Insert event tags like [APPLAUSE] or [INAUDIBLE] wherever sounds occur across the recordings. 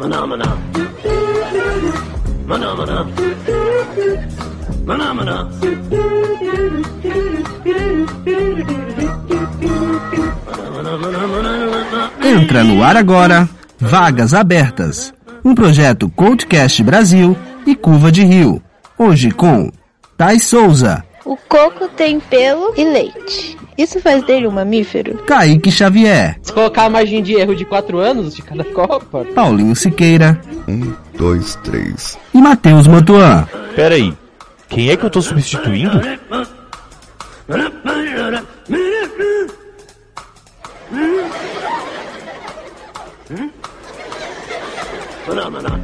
Maná, maná. Maná, maná. Maná, maná. Entra no ar agora Vagas Abertas, um projeto Coachcast Brasil e Curva de Rio. Hoje com Thais Souza, O coco tem pelo e leite. Isso faz dele um mamífero? Kaique Xavier, Se colocar a margem de erro de 4 anos de cada [LAUGHS] Copa, Paulinho Siqueira Um, dois, três. e Matheus Mantuan. Pera aí, quem é que eu tô substituindo? Maná,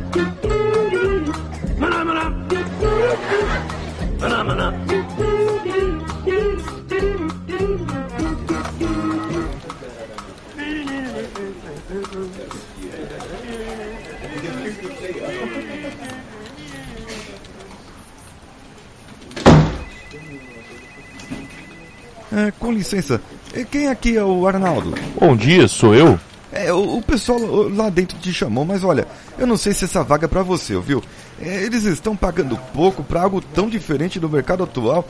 É, com licença, quem aqui é o Arnaldo? Bom dia, sou eu? É, o, o pessoal lá dentro te chamou, mas olha, eu não sei se essa vaga é pra você, viu? É, eles estão pagando pouco pra algo tão diferente do mercado atual.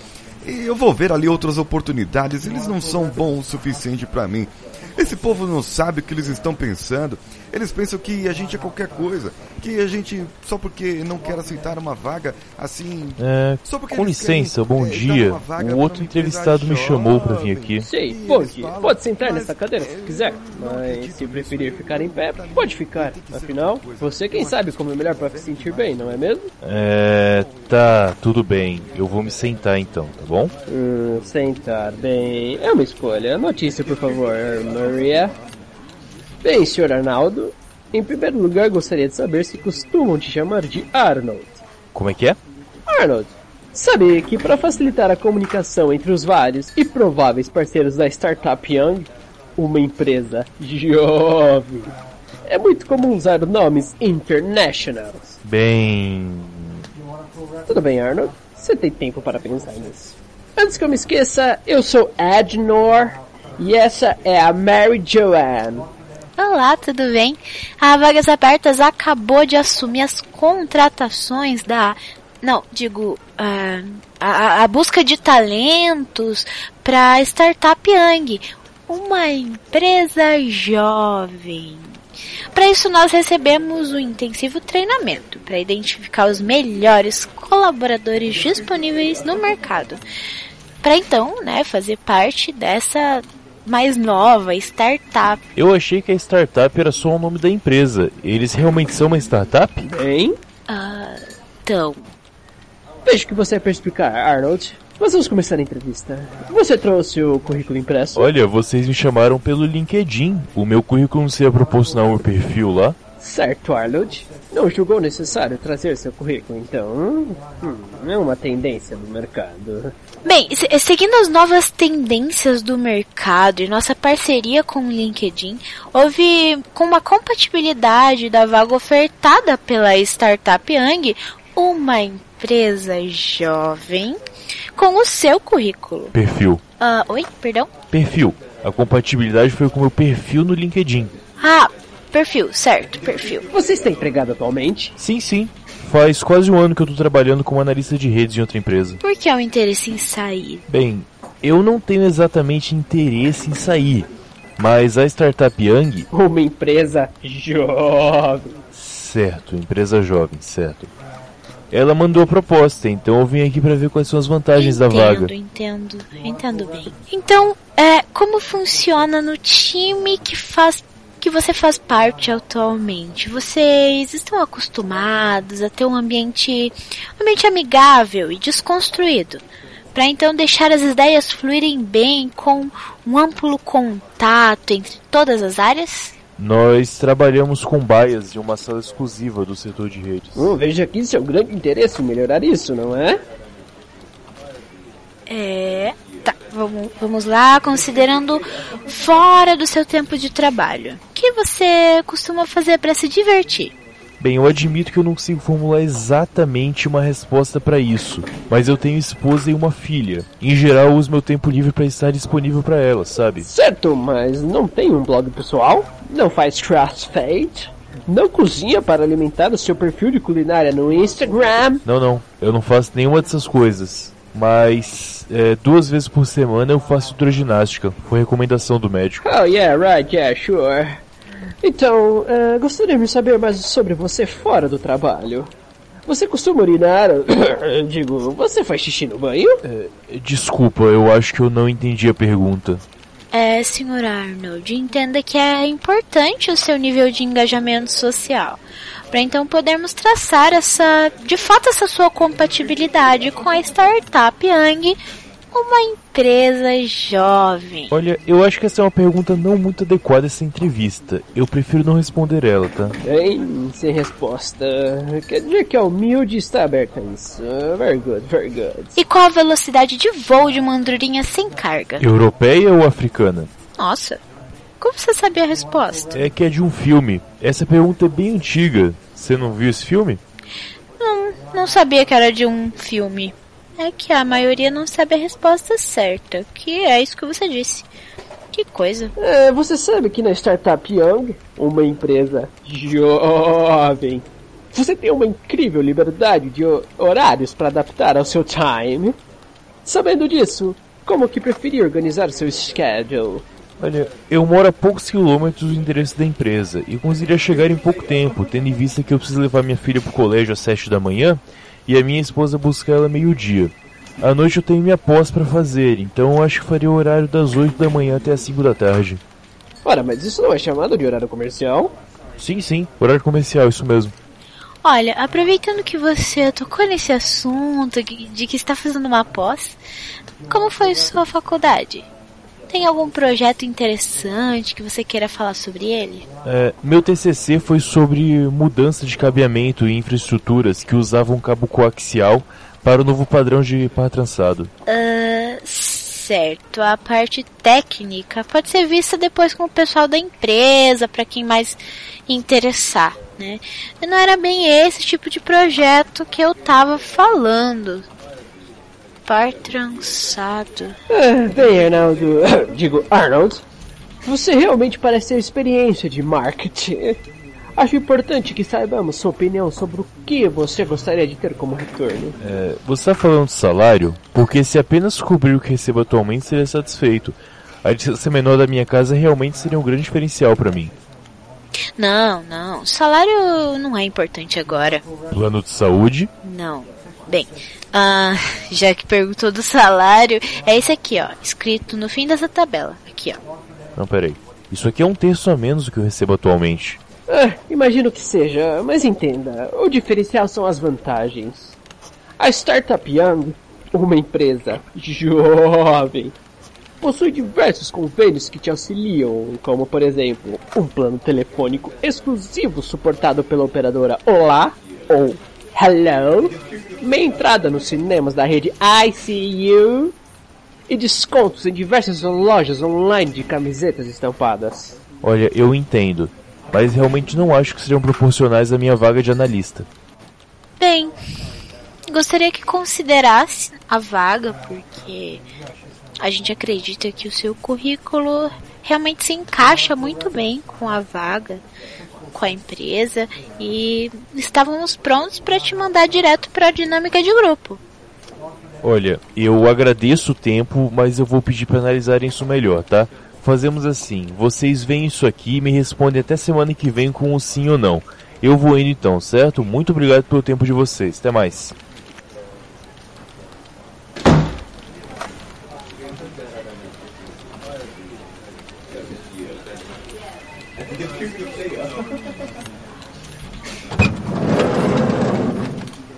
E eu vou ver ali outras oportunidades, eles não são bons o suficiente pra mim. Esse povo não sabe o que eles estão pensando. Eles pensam que a gente é qualquer coisa, que a gente só porque não quer aceitar uma vaga assim, É, Só porque com licença, querem, bom é, dia. O outro entrevistado me chamou pra vir aqui. sei, E bom eles dia. falam, Pode sentar nessa cadeira se é, quiser, mas se preferir ficar em pé, pode ficar. Afinal, você quem sabe como é melhor pra se sentir bem, não é mesmo? É, tá, tudo bem. Eu vou me sentar então, tá bom? Hum, sentar bem. É uma escolha. Notícia, por favor, Maria. Bem, senhor Arnaldo, em primeiro lugar gostaria de saber se costumam te chamar de Arnold. Como é que é? Arnold, sabe que para facilitar a comunicação entre os vários e prováveis parceiros da startup Young, uma empresa jovem, é muito comum usar nomes internationals. Bem. Tudo bem, Arnold? Você tem tempo para pensar nisso. Antes que eu me esqueça, eu sou Adnor e essa é a Mary Joanne. Olá, tudo bem? A Vagas Abertas acabou de assumir as contratações da. Não, digo. ah, a, a busca de talentos para a Startup Young, uma empresa jovem. Para isso, nós recebemos um intensivo treinamento para identificar os melhores colaboradores disponíveis no mercado. Para então, né, fazer parte dessa mais nova startup. Eu achei que a startup era só o nome da empresa. Eles realmente são uma startup? Bem, Ah, então, vejo que você é perspicaz, Arnold. Mas vamos começar a entrevista. Você trouxe o currículo impresso? Olha, vocês me chamaram pelo LinkedIn. O meu currículo não seria proporcionar o perfil lá? Certo, Arnold. Não julgou necessário trazer seu currículo, então. Hum, é uma tendência do mercado. Bem, se- seguindo as novas tendências do mercado e nossa parceria com o LinkedIn, houve com uma compatibilidade da vaga ofertada pela startup Young, uma empresa jovem com o seu currículo. Perfil. Ah, oi, perdão? Perfil. A compatibilidade foi com o meu perfil no LinkedIn. Ah, perfil, certo, perfil. Você está empregado atualmente? Sim, sim. Faz quase um ano que eu tô trabalhando como analista de redes em outra empresa. Por que é o interesse em sair? Bem, eu não tenho exatamente interesse em sair, mas a startup Young, Uma empresa jovem. certo, empresa jovem, certo. Ela mandou a proposta, então eu vim aqui pra ver quais são as vantagens da vaga. Entendo, entendo, entendo bem. Então, é, como funciona no time que faz que você faz parte atualmente? Vocês estão acostumados a ter um ambiente, um ambiente amigável e desconstruído, para então deixar as ideias fluírem bem com um amplo contato entre todas as áreas? Nós trabalhamos com baias em uma sala exclusiva do setor de redes. Hum, vejo aqui seu grande interesse em melhorar isso, não é? É. Tá, vamos, vamos lá, considerando fora do seu tempo de trabalho. O que você costuma fazer para se divertir? Bem, eu admito que eu não consigo formular exatamente uma resposta para isso, mas eu tenho esposa e uma filha. Em geral, eu uso meu tempo livre para estar disponível para elas, sabe? Certo, mas não tem um blog pessoal? Não faz crossfade? Não cozinha para alimentar o seu perfil de culinária no Instagram? Não, não, eu não faço nenhuma dessas coisas. Mas é, duas vezes por semana eu faço hidroginástica. Foi recomendação do médico. Oh, yeah, right, yeah, sure. Então, uh, gostaria de saber mais sobre você fora do trabalho. Você costuma urinar? [COUGHS] Digo, você faz xixi no banho? É, desculpa, eu acho que eu não entendi a pergunta. É, senhor Arnold, entenda que é importante o seu nível de engajamento social, para então podermos traçar essa, de fato, essa sua compatibilidade com a startup Yang uma empresa jovem. Olha, eu acho que essa é uma pergunta não muito adequada a essa entrevista. Eu prefiro não responder ela, tá? Bem, sem resposta. Quer dizer que a humilde está aberta a isso. Very good, very good. E qual a velocidade de voo de uma andorinha sem carga? Europeia ou africana? Nossa, como você sabia a resposta? É que é de um filme. Essa pergunta é bem antiga. Você não viu esse filme? Não, não sabia que era de um filme é que a maioria não sabe a resposta certa, que é isso que você disse. Que coisa. É, você sabe que na Startup Young, uma empresa jovem, você tem uma incrível liberdade de horários para adaptar ao seu time. Sabendo disso, como que preferir organizar seu schedule? Olha, eu moro a poucos quilômetros do endereço da empresa e conseguiria chegar em pouco tempo, tendo em vista que eu preciso levar minha filha para o colégio às sete da manhã e a minha esposa busca ela meio-dia. À noite eu tenho minha pós para fazer, então eu acho que faria o horário das 8 da manhã até as 5 da tarde. Ora, mas isso não é chamado de horário comercial? Sim, sim, horário comercial, isso mesmo. Olha, aproveitando que você tocou nesse assunto de que está fazendo uma pós, como foi sua faculdade? Tem algum projeto interessante que você queira falar sobre ele? É, meu TCC foi sobre mudança de cabeamento e infraestruturas que usavam cabo coaxial para o novo padrão de par trançado. Uh, certo. A parte técnica pode ser vista depois com o pessoal da empresa, para quem mais interessar. Né? Não era bem esse tipo de projeto que eu estava falando par trançado. Ah, bem, Arnaldo. Digo, Arnold. Você realmente parece ter experiência de marketing. Acho importante que saibamos sua opinião sobre o que você gostaria de ter como retorno. É, você está falando de salário? Porque se apenas cobrir o que recebo atualmente, seria satisfeito. A distância menor da minha casa realmente seria um grande diferencial para mim. Não, não. Salário não é importante agora. Plano de saúde? Não. Bem, ah, já que perguntou do salário, é esse aqui, ó, escrito no fim dessa tabela. Aqui, ó. Não, peraí. Isso aqui é um terço a menos do que eu recebo atualmente. Ah, imagino que seja, mas entenda, o diferencial são as vantagens. A Startup Young, uma empresa jovem, possui diversos convênios que te auxiliam, como por exemplo, um plano telefônico exclusivo suportado pela operadora Olá ou Hello, meia entrada nos cinemas da rede ICU e descontos em diversas lojas online de camisetas estampadas. Olha, eu entendo, mas realmente não acho que sejam proporcionais à minha vaga de analista. Bem, gostaria que considerasse a vaga, porque a gente acredita que o seu currículo realmente se encaixa muito bem com a vaga com a empresa e estávamos prontos para te mandar direto para a dinâmica de grupo. Olha, eu agradeço o tempo, mas eu vou pedir para analisarem isso melhor, tá? Fazemos assim, vocês veem isso aqui e me respondem até semana que vem com um sim ou não. Eu vou indo então, certo? Muito obrigado pelo tempo de vocês. Até mais.